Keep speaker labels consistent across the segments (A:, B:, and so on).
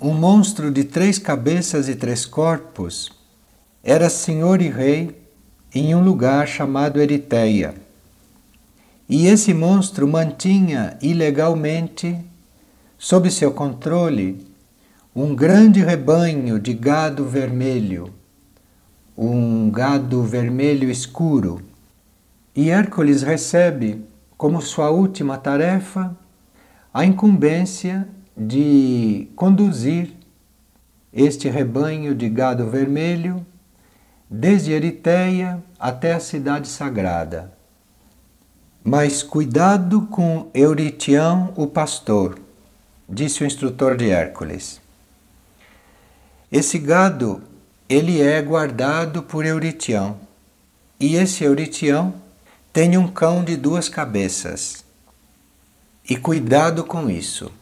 A: um monstro de três cabeças e três corpos, era senhor e rei em um lugar chamado Eritéia. E esse monstro mantinha ilegalmente, sob seu controle, um grande rebanho de gado vermelho, um gado vermelho escuro. E Hércules recebe como sua última tarefa a incumbência de conduzir este rebanho de gado vermelho desde Eritéia até a cidade sagrada. Mas cuidado com Euritião, o pastor, disse o instrutor de Hércules. Esse gado, ele é guardado por Euritião, e esse Euritião tem um cão de duas cabeças. E cuidado com isso.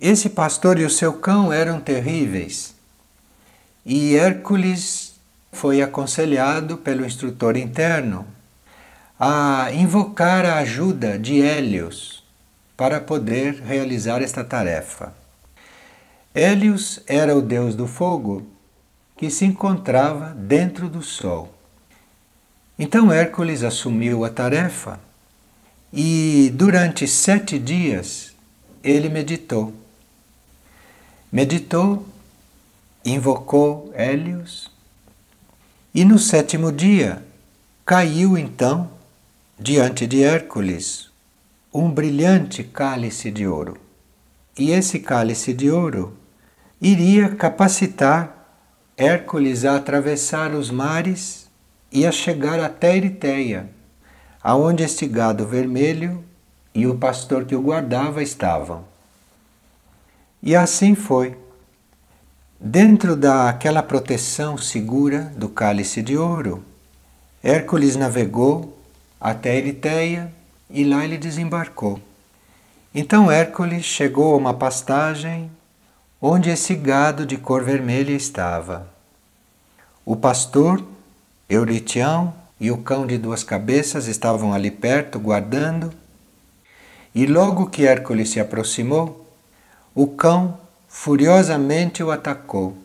A: Esse pastor e o seu cão eram terríveis. E Hércules foi aconselhado pelo instrutor interno a invocar a ajuda de Hélios para poder realizar esta tarefa. Hélios era o deus do fogo que se encontrava dentro do sol. Então Hércules assumiu a tarefa e durante sete dias ele meditou. Meditou, invocou Hélios e no sétimo dia caiu então diante de Hércules um brilhante cálice de ouro. E esse cálice de ouro iria capacitar Hércules a atravessar os mares e a chegar até Eritéia, aonde este gado vermelho e o pastor que o guardava estavam. E assim foi. Dentro daquela proteção segura do cálice de ouro, Hércules navegou até Eritéia e lá ele desembarcou. Então Hércules chegou a uma pastagem onde esse gado de cor vermelha estava. O pastor Euritião e o cão de duas cabeças estavam ali perto, guardando. E logo que Hércules se aproximou, o cão furiosamente o atacou.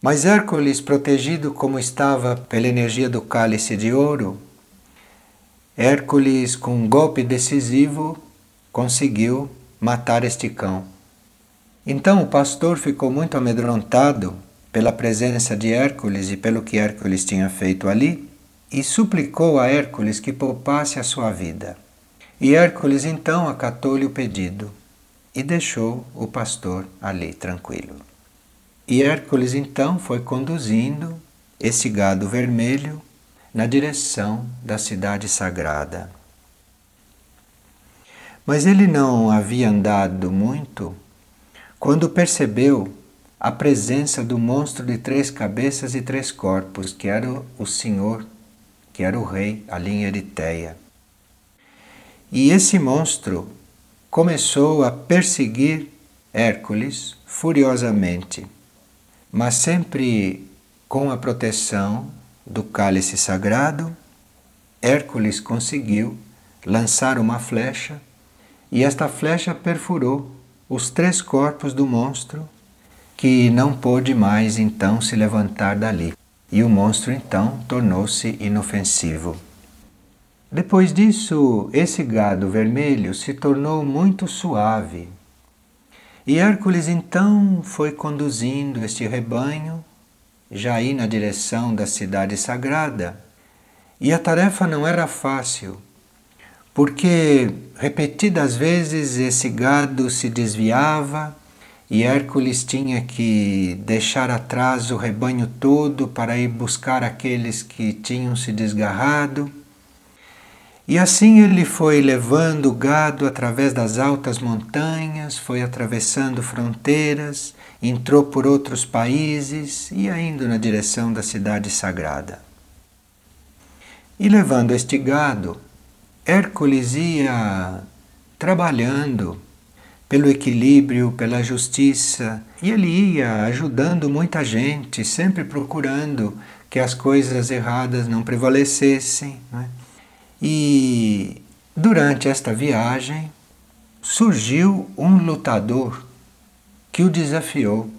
A: Mas Hércules, protegido como estava pela energia do cálice de ouro, Hércules, com um golpe decisivo, conseguiu matar este cão. Então o pastor ficou muito amedrontado pela presença de Hércules e pelo que Hércules tinha feito ali, e suplicou a Hércules que poupasse a sua vida. E Hércules então acatou-lhe o pedido e deixou o pastor ali tranquilo. E Hércules então foi conduzindo esse gado vermelho na direção da cidade sagrada. Mas ele não havia andado muito quando percebeu a presença do monstro de três cabeças e três corpos, que era o Senhor, que era o rei ali em Eritéia. E esse monstro começou a perseguir Hércules furiosamente, mas sempre com a proteção do cálice sagrado, Hércules conseguiu lançar uma flecha e esta flecha perfurou os três corpos do monstro que não pôde mais então se levantar dali. E o monstro então tornou-se inofensivo. Depois disso, esse gado vermelho se tornou muito suave. E Hércules então foi conduzindo este rebanho, já aí na direção da cidade sagrada. E a tarefa não era fácil, porque repetidas vezes esse gado se desviava e Hércules tinha que deixar atrás o rebanho todo para ir buscar aqueles que tinham se desgarrado. E assim ele foi levando o gado através das altas montanhas, foi atravessando fronteiras, entrou por outros países e indo na direção da cidade sagrada. E levando este gado, Hércules ia trabalhando pelo equilíbrio, pela justiça. E ele ia ajudando muita gente, sempre procurando que as coisas erradas não prevalecessem. Né? E durante esta viagem surgiu um lutador que o desafiou.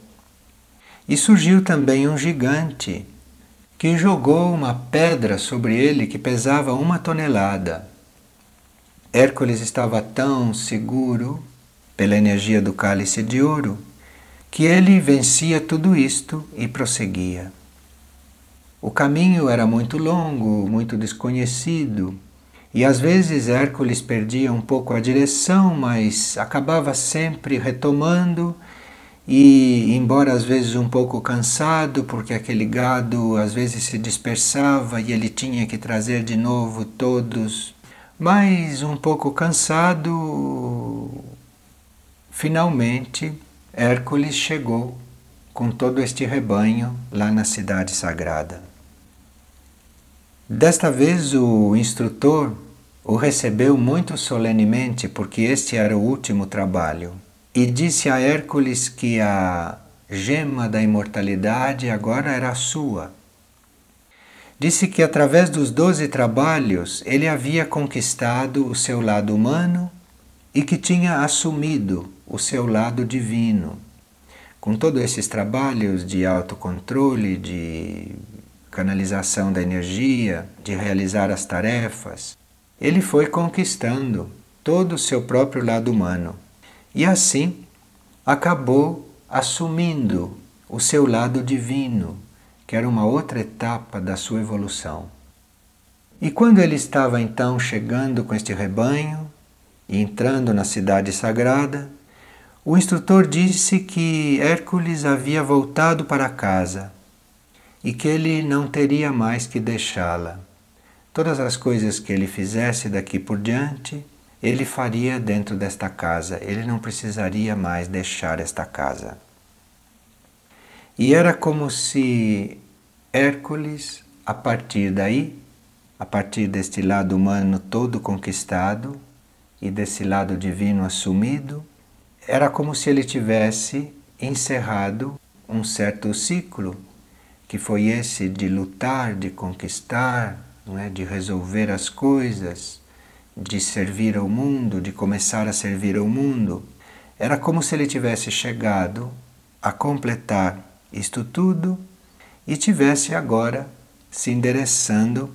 A: E surgiu também um gigante que jogou uma pedra sobre ele que pesava uma tonelada. Hércules estava tão seguro pela energia do cálice de ouro que ele vencia tudo isto e prosseguia. O caminho era muito longo, muito desconhecido, e às vezes Hércules perdia um pouco a direção, mas acabava sempre retomando e, embora às vezes um pouco cansado, porque aquele gado às vezes se dispersava e ele tinha que trazer de novo todos, mas um pouco cansado, finalmente Hércules chegou com todo este rebanho lá na cidade sagrada. Desta vez o instrutor o recebeu muito solenemente, porque este era o último trabalho, e disse a Hércules que a gema da imortalidade agora era sua. Disse que através dos doze trabalhos ele havia conquistado o seu lado humano e que tinha assumido o seu lado divino. Com todos esses trabalhos de autocontrole, de canalização da energia, de realizar as tarefas, ele foi conquistando todo o seu próprio lado humano. E assim acabou assumindo o seu lado divino, que era uma outra etapa da sua evolução. E quando ele estava então chegando com este rebanho, e entrando na cidade sagrada, o instrutor disse que Hércules havia voltado para casa e que ele não teria mais que deixá-la. Todas as coisas que ele fizesse daqui por diante, ele faria dentro desta casa, ele não precisaria mais deixar esta casa. E era como se Hércules, a partir daí, a partir deste lado humano todo conquistado, e desse lado divino assumido, era como se ele tivesse encerrado um certo ciclo, que foi esse de lutar, de conquistar, não é? de resolver as coisas, de servir ao mundo, de começar a servir ao mundo. Era como se ele tivesse chegado a completar isto tudo e tivesse agora se endereçando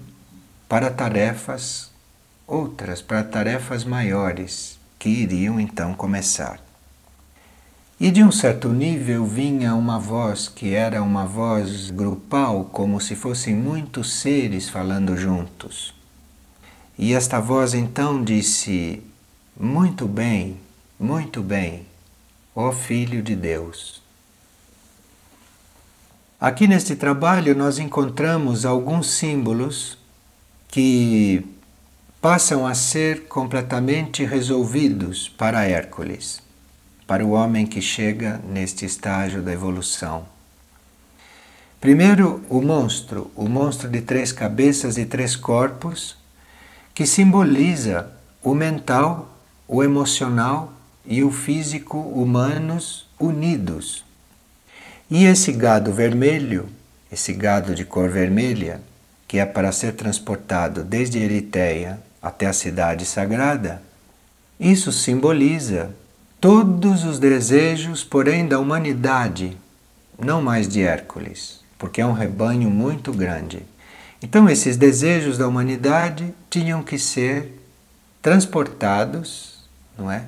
A: para tarefas outras para tarefas maiores que iriam então começar. E de um certo nível vinha uma voz que era uma voz grupal, como se fossem muitos seres falando juntos. E esta voz então disse: Muito bem, muito bem, ó Filho de Deus. Aqui neste trabalho nós encontramos alguns símbolos que passam a ser completamente resolvidos para Hércules, para o homem que chega neste estágio da evolução. Primeiro, o monstro, o monstro de três cabeças e três corpos, que simboliza o mental, o emocional e o físico humanos unidos. E esse gado vermelho, esse gado de cor vermelha, que é para ser transportado desde Eritéia até a cidade sagrada, isso simboliza todos os desejos, porém, da humanidade, não mais de Hércules, porque é um rebanho muito grande. Então, esses desejos da humanidade tinham que ser transportados, não é?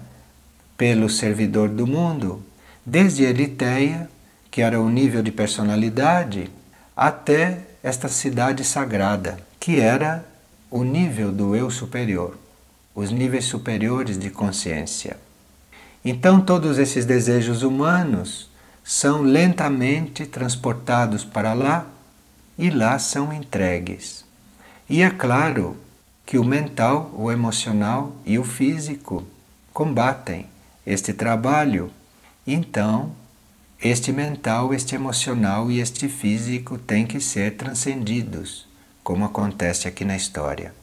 A: Pelo servidor do mundo, desde Eritéia, que era o nível de personalidade, até esta cidade sagrada, que era o nível do eu superior, os níveis superiores de consciência. Então, todos esses desejos humanos são lentamente transportados para lá e lá são entregues. E é claro que o mental, o emocional e o físico combatem este trabalho. Então, este mental, este emocional e este físico têm que ser transcendidos como acontece aqui na história.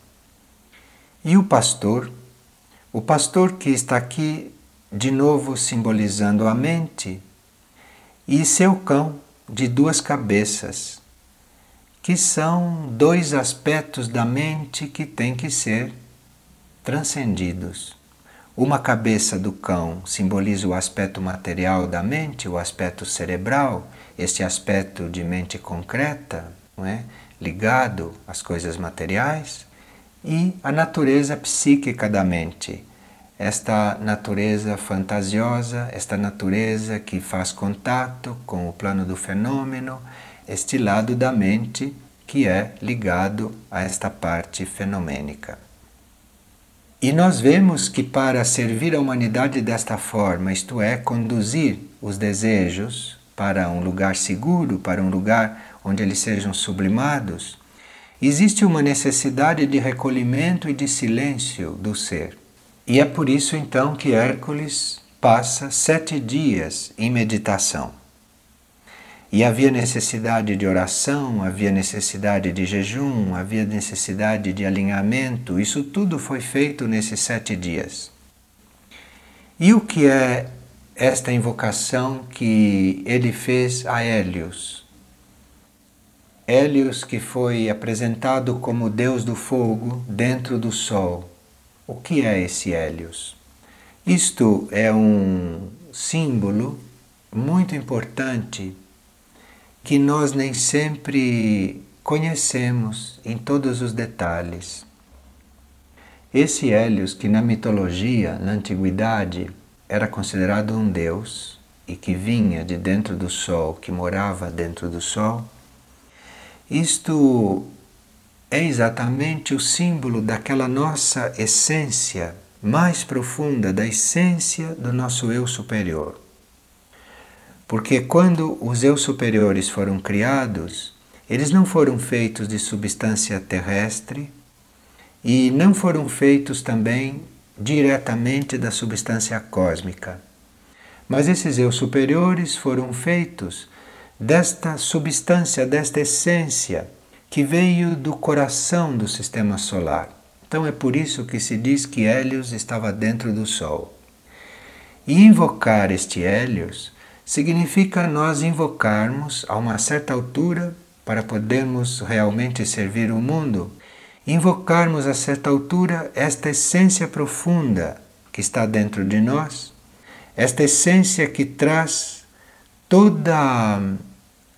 A: E o pastor, o pastor que está aqui de novo simbolizando a mente, e seu cão de duas cabeças, que são dois aspectos da mente que têm que ser transcendidos. uma cabeça do cão simboliza o aspecto material da mente, o aspecto cerebral, este aspecto de mente concreta, não é? ligado às coisas materiais, e a natureza psíquica da mente, esta natureza fantasiosa, esta natureza que faz contato com o plano do fenômeno, este lado da mente que é ligado a esta parte fenomênica. E nós vemos que para servir a humanidade desta forma, isto é, conduzir os desejos para um lugar seguro, para um lugar onde eles sejam sublimados, existe uma necessidade de recolhimento e de silêncio do ser. E é por isso então que Hércules passa sete dias em meditação. E havia necessidade de oração, havia necessidade de jejum, havia necessidade de alinhamento, isso tudo foi feito nesses sete dias. E o que é esta invocação que ele fez a Hélios? Hélios, que foi apresentado como Deus do fogo dentro do sol. O que é esse Hélios? Isto é um símbolo muito importante que nós nem sempre conhecemos em todos os detalhes. Esse Hélios, que na mitologia, na antiguidade, era considerado um deus e que vinha de dentro do sol, que morava dentro do sol, isto é exatamente o símbolo daquela nossa essência mais profunda, da essência do nosso eu superior. Porque quando os eu superiores foram criados, eles não foram feitos de substância terrestre e não foram feitos também diretamente da substância cósmica. Mas esses eu superiores foram feitos desta substância, desta essência que veio do coração do sistema solar. Então é por isso que se diz que Hélios estava dentro do Sol. E invocar este Hélios significa nós invocarmos a uma certa altura para podermos realmente servir o mundo, invocarmos a certa altura esta essência profunda que está dentro de nós, esta essência que traz toda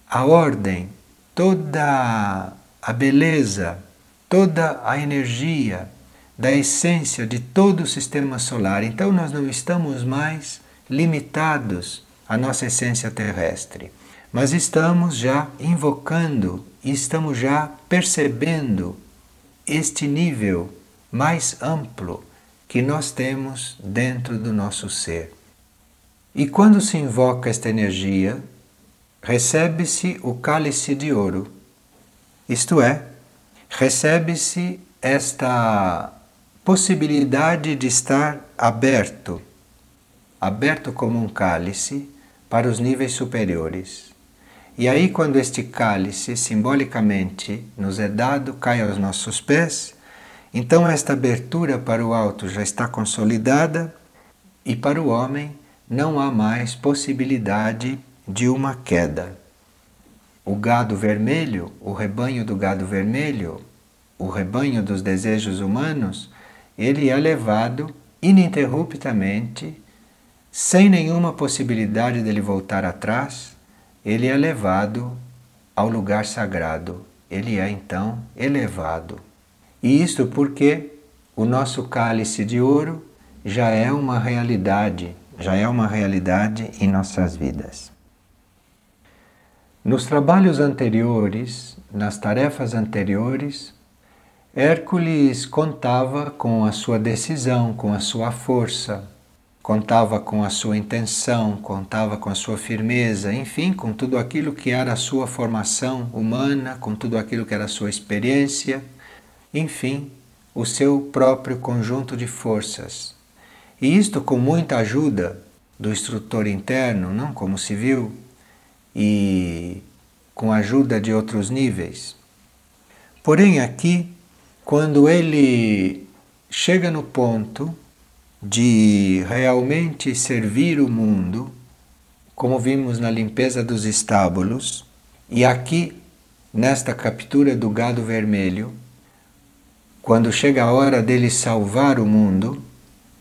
A: a ordem, toda a beleza, toda a energia da essência de todo o sistema solar. Então nós não estamos mais limitados à nossa essência terrestre, mas estamos já invocando e estamos já percebendo este nível mais amplo que nós temos dentro do nosso ser. E quando se invoca esta energia, recebe-se o cálice de ouro isto é, recebe-se esta possibilidade de estar aberto, aberto como um cálice para os níveis superiores. E aí, quando este cálice simbolicamente nos é dado, cai aos nossos pés, então esta abertura para o alto já está consolidada e para o homem não há mais possibilidade de uma queda o gado vermelho, o rebanho do gado vermelho, o rebanho dos desejos humanos, ele é levado ininterruptamente, sem nenhuma possibilidade dele voltar atrás, ele é levado ao lugar sagrado. Ele é então elevado. E isto porque o nosso cálice de ouro já é uma realidade, já é uma realidade em nossas vidas. Nos trabalhos anteriores, nas tarefas anteriores, Hércules contava com a sua decisão, com a sua força, contava com a sua intenção, contava com a sua firmeza, enfim, com tudo aquilo que era a sua formação humana, com tudo aquilo que era a sua experiência, enfim, o seu próprio conjunto de forças. E isto com muita ajuda do instrutor interno, não como se viu, e com a ajuda de outros níveis. Porém, aqui, quando ele chega no ponto de realmente servir o mundo, como vimos na limpeza dos estábulos, e aqui nesta captura do gado vermelho, quando chega a hora dele salvar o mundo,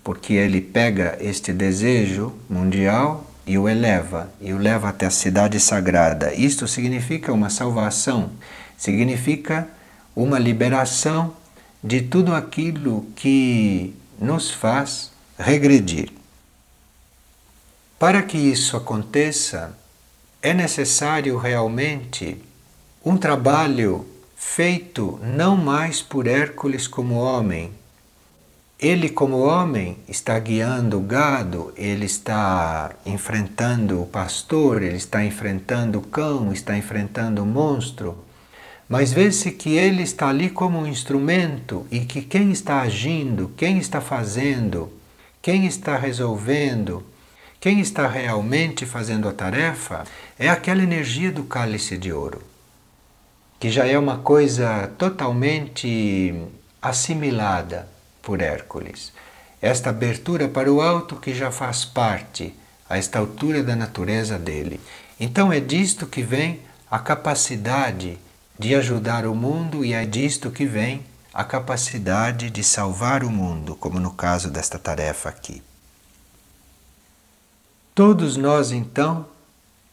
A: porque ele pega este desejo mundial e o eleva, e o leva até a cidade sagrada. Isto significa uma salvação, significa uma liberação de tudo aquilo que nos faz regredir. Para que isso aconteça, é necessário realmente um trabalho feito não mais por Hércules como homem. Ele, como homem, está guiando o gado, ele está enfrentando o pastor, ele está enfrentando o cão, está enfrentando o monstro. Mas vê-se que ele está ali como um instrumento e que quem está agindo, quem está fazendo, quem está resolvendo, quem está realmente fazendo a tarefa é aquela energia do cálice de ouro, que já é uma coisa totalmente assimilada por Hércules. Esta abertura para o alto que já faz parte, a esta altura da natureza dele. Então é disto que vem a capacidade de ajudar o mundo e é disto que vem a capacidade de salvar o mundo, como no caso desta tarefa aqui. Todos nós, então,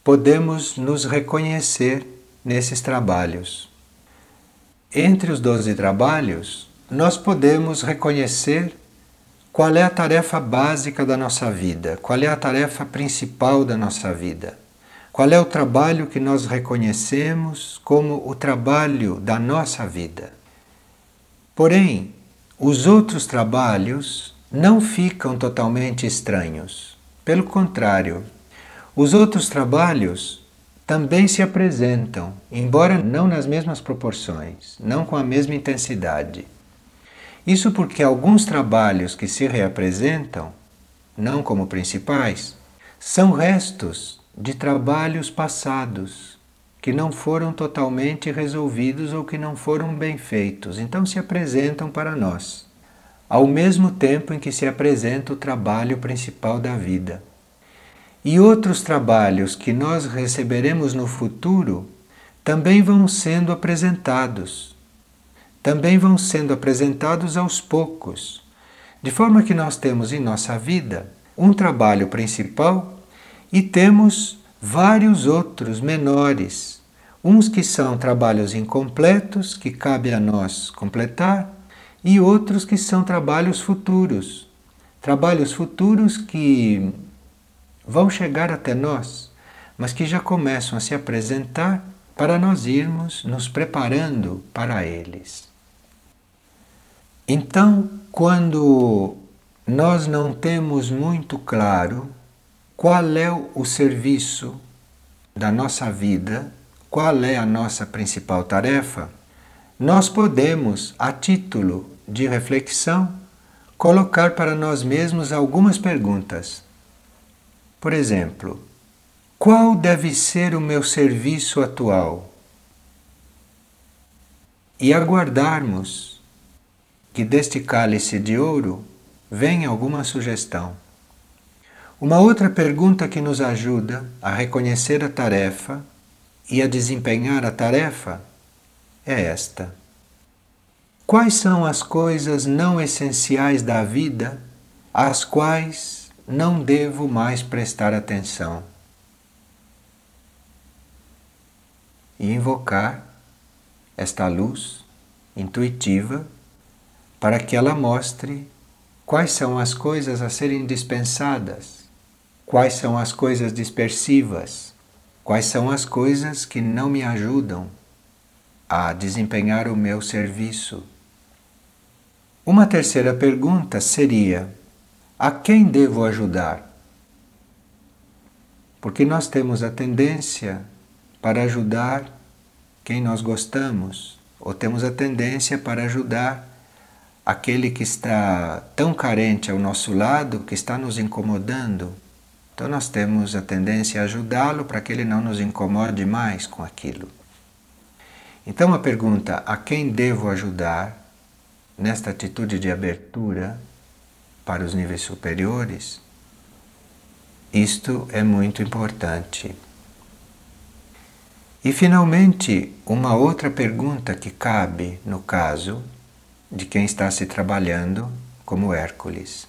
A: podemos nos reconhecer nesses trabalhos. Entre os doze trabalhos, nós podemos reconhecer qual é a tarefa básica da nossa vida, qual é a tarefa principal da nossa vida, qual é o trabalho que nós reconhecemos como o trabalho da nossa vida. Porém, os outros trabalhos não ficam totalmente estranhos. Pelo contrário, os outros trabalhos também se apresentam, embora não nas mesmas proporções, não com a mesma intensidade. Isso porque alguns trabalhos que se reapresentam, não como principais, são restos de trabalhos passados que não foram totalmente resolvidos ou que não foram bem feitos, então se apresentam para nós ao mesmo tempo em que se apresenta o trabalho principal da vida. E outros trabalhos que nós receberemos no futuro também vão sendo apresentados. Também vão sendo apresentados aos poucos, de forma que nós temos em nossa vida um trabalho principal e temos vários outros menores, uns que são trabalhos incompletos que cabe a nós completar e outros que são trabalhos futuros. Trabalhos futuros que vão chegar até nós, mas que já começam a se apresentar para nós irmos nos preparando para eles. Então, quando nós não temos muito claro qual é o serviço da nossa vida, qual é a nossa principal tarefa, nós podemos, a título de reflexão, colocar para nós mesmos algumas perguntas. Por exemplo, qual deve ser o meu serviço atual? E aguardarmos que deste cálice de ouro venha alguma sugestão. Uma outra pergunta que nos ajuda a reconhecer a tarefa e a desempenhar a tarefa é esta: Quais são as coisas não essenciais da vida às quais não devo mais prestar atenção? E invocar esta luz intuitiva para que ela mostre quais são as coisas a serem dispensadas, quais são as coisas dispersivas, quais são as coisas que não me ajudam a desempenhar o meu serviço. Uma terceira pergunta seria: a quem devo ajudar? Porque nós temos a tendência para ajudar quem nós gostamos, ou temos a tendência para ajudar aquele que está tão carente ao nosso lado, que está nos incomodando. Então nós temos a tendência a ajudá-lo para que ele não nos incomode mais com aquilo. Então a pergunta a quem devo ajudar nesta atitude de abertura para os níveis superiores, isto é muito importante. E finalmente, uma outra pergunta que cabe no caso de quem está se trabalhando como Hércules.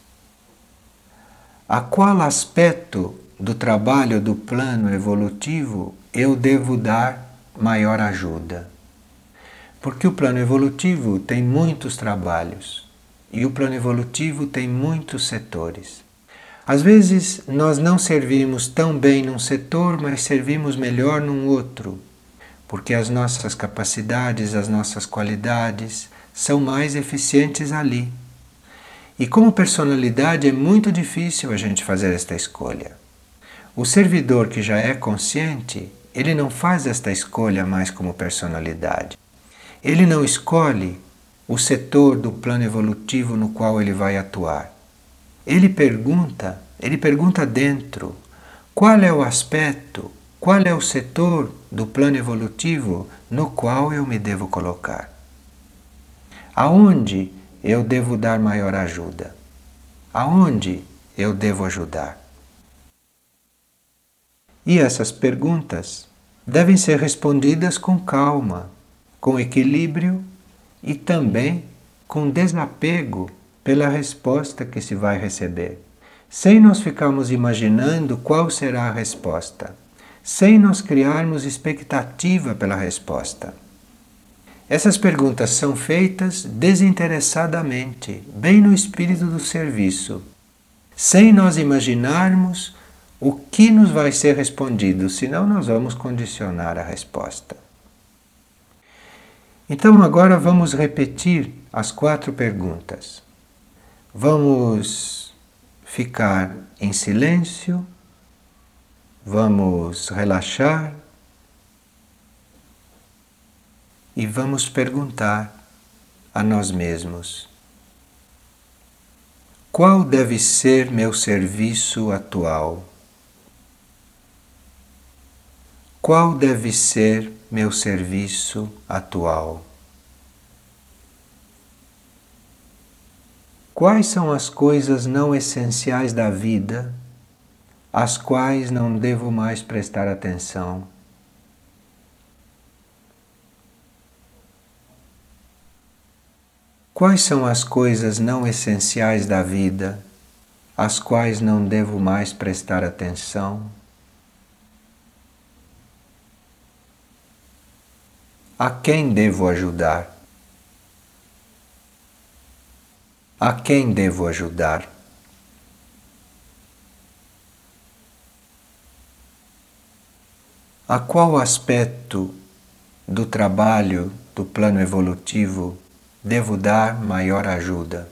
A: a qual aspecto do trabalho do plano evolutivo eu devo dar maior ajuda. Porque o plano evolutivo tem muitos trabalhos e o plano evolutivo tem muitos setores. Às vezes nós não servimos tão bem num setor, mas servimos melhor num outro, porque as nossas capacidades, as nossas qualidades são mais eficientes ali. E como personalidade é muito difícil a gente fazer esta escolha. O servidor que já é consciente, ele não faz esta escolha mais como personalidade. Ele não escolhe o setor do plano evolutivo no qual ele vai atuar. Ele pergunta, ele pergunta dentro, qual é o aspecto, qual é o setor do plano evolutivo no qual eu me devo colocar? Aonde eu devo dar maior ajuda? Aonde eu devo ajudar? E essas perguntas devem ser respondidas com calma, com equilíbrio e também com desapego pela resposta que se vai receber, sem nós ficarmos imaginando qual será a resposta, sem nós criarmos expectativa pela resposta. Essas perguntas são feitas desinteressadamente, bem no espírito do serviço, sem nós imaginarmos o que nos vai ser respondido, senão nós vamos condicionar a resposta. Então agora vamos repetir as quatro perguntas. Vamos ficar em silêncio, vamos relaxar e vamos perguntar a nós mesmos: qual deve ser meu serviço atual? Qual deve ser meu serviço atual? Quais são as coisas não essenciais da vida às quais não devo mais prestar atenção? Quais são as coisas não essenciais da vida às quais não devo mais prestar atenção? A quem devo ajudar? A quem devo ajudar? A qual aspecto do trabalho do plano evolutivo devo dar maior ajuda?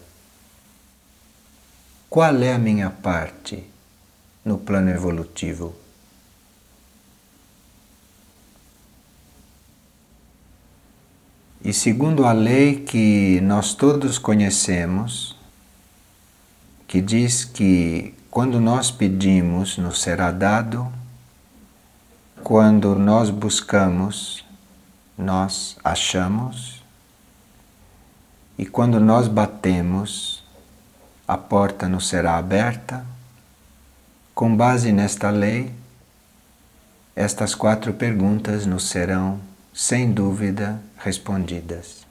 A: Qual é a minha parte no plano evolutivo? E segundo a lei que nós todos conhecemos, que diz que quando nós pedimos, nos será dado, quando nós buscamos, nós achamos, e quando nós batemos, a porta nos será aberta. Com base nesta lei, estas quatro perguntas nos serão sem dúvida respondidas.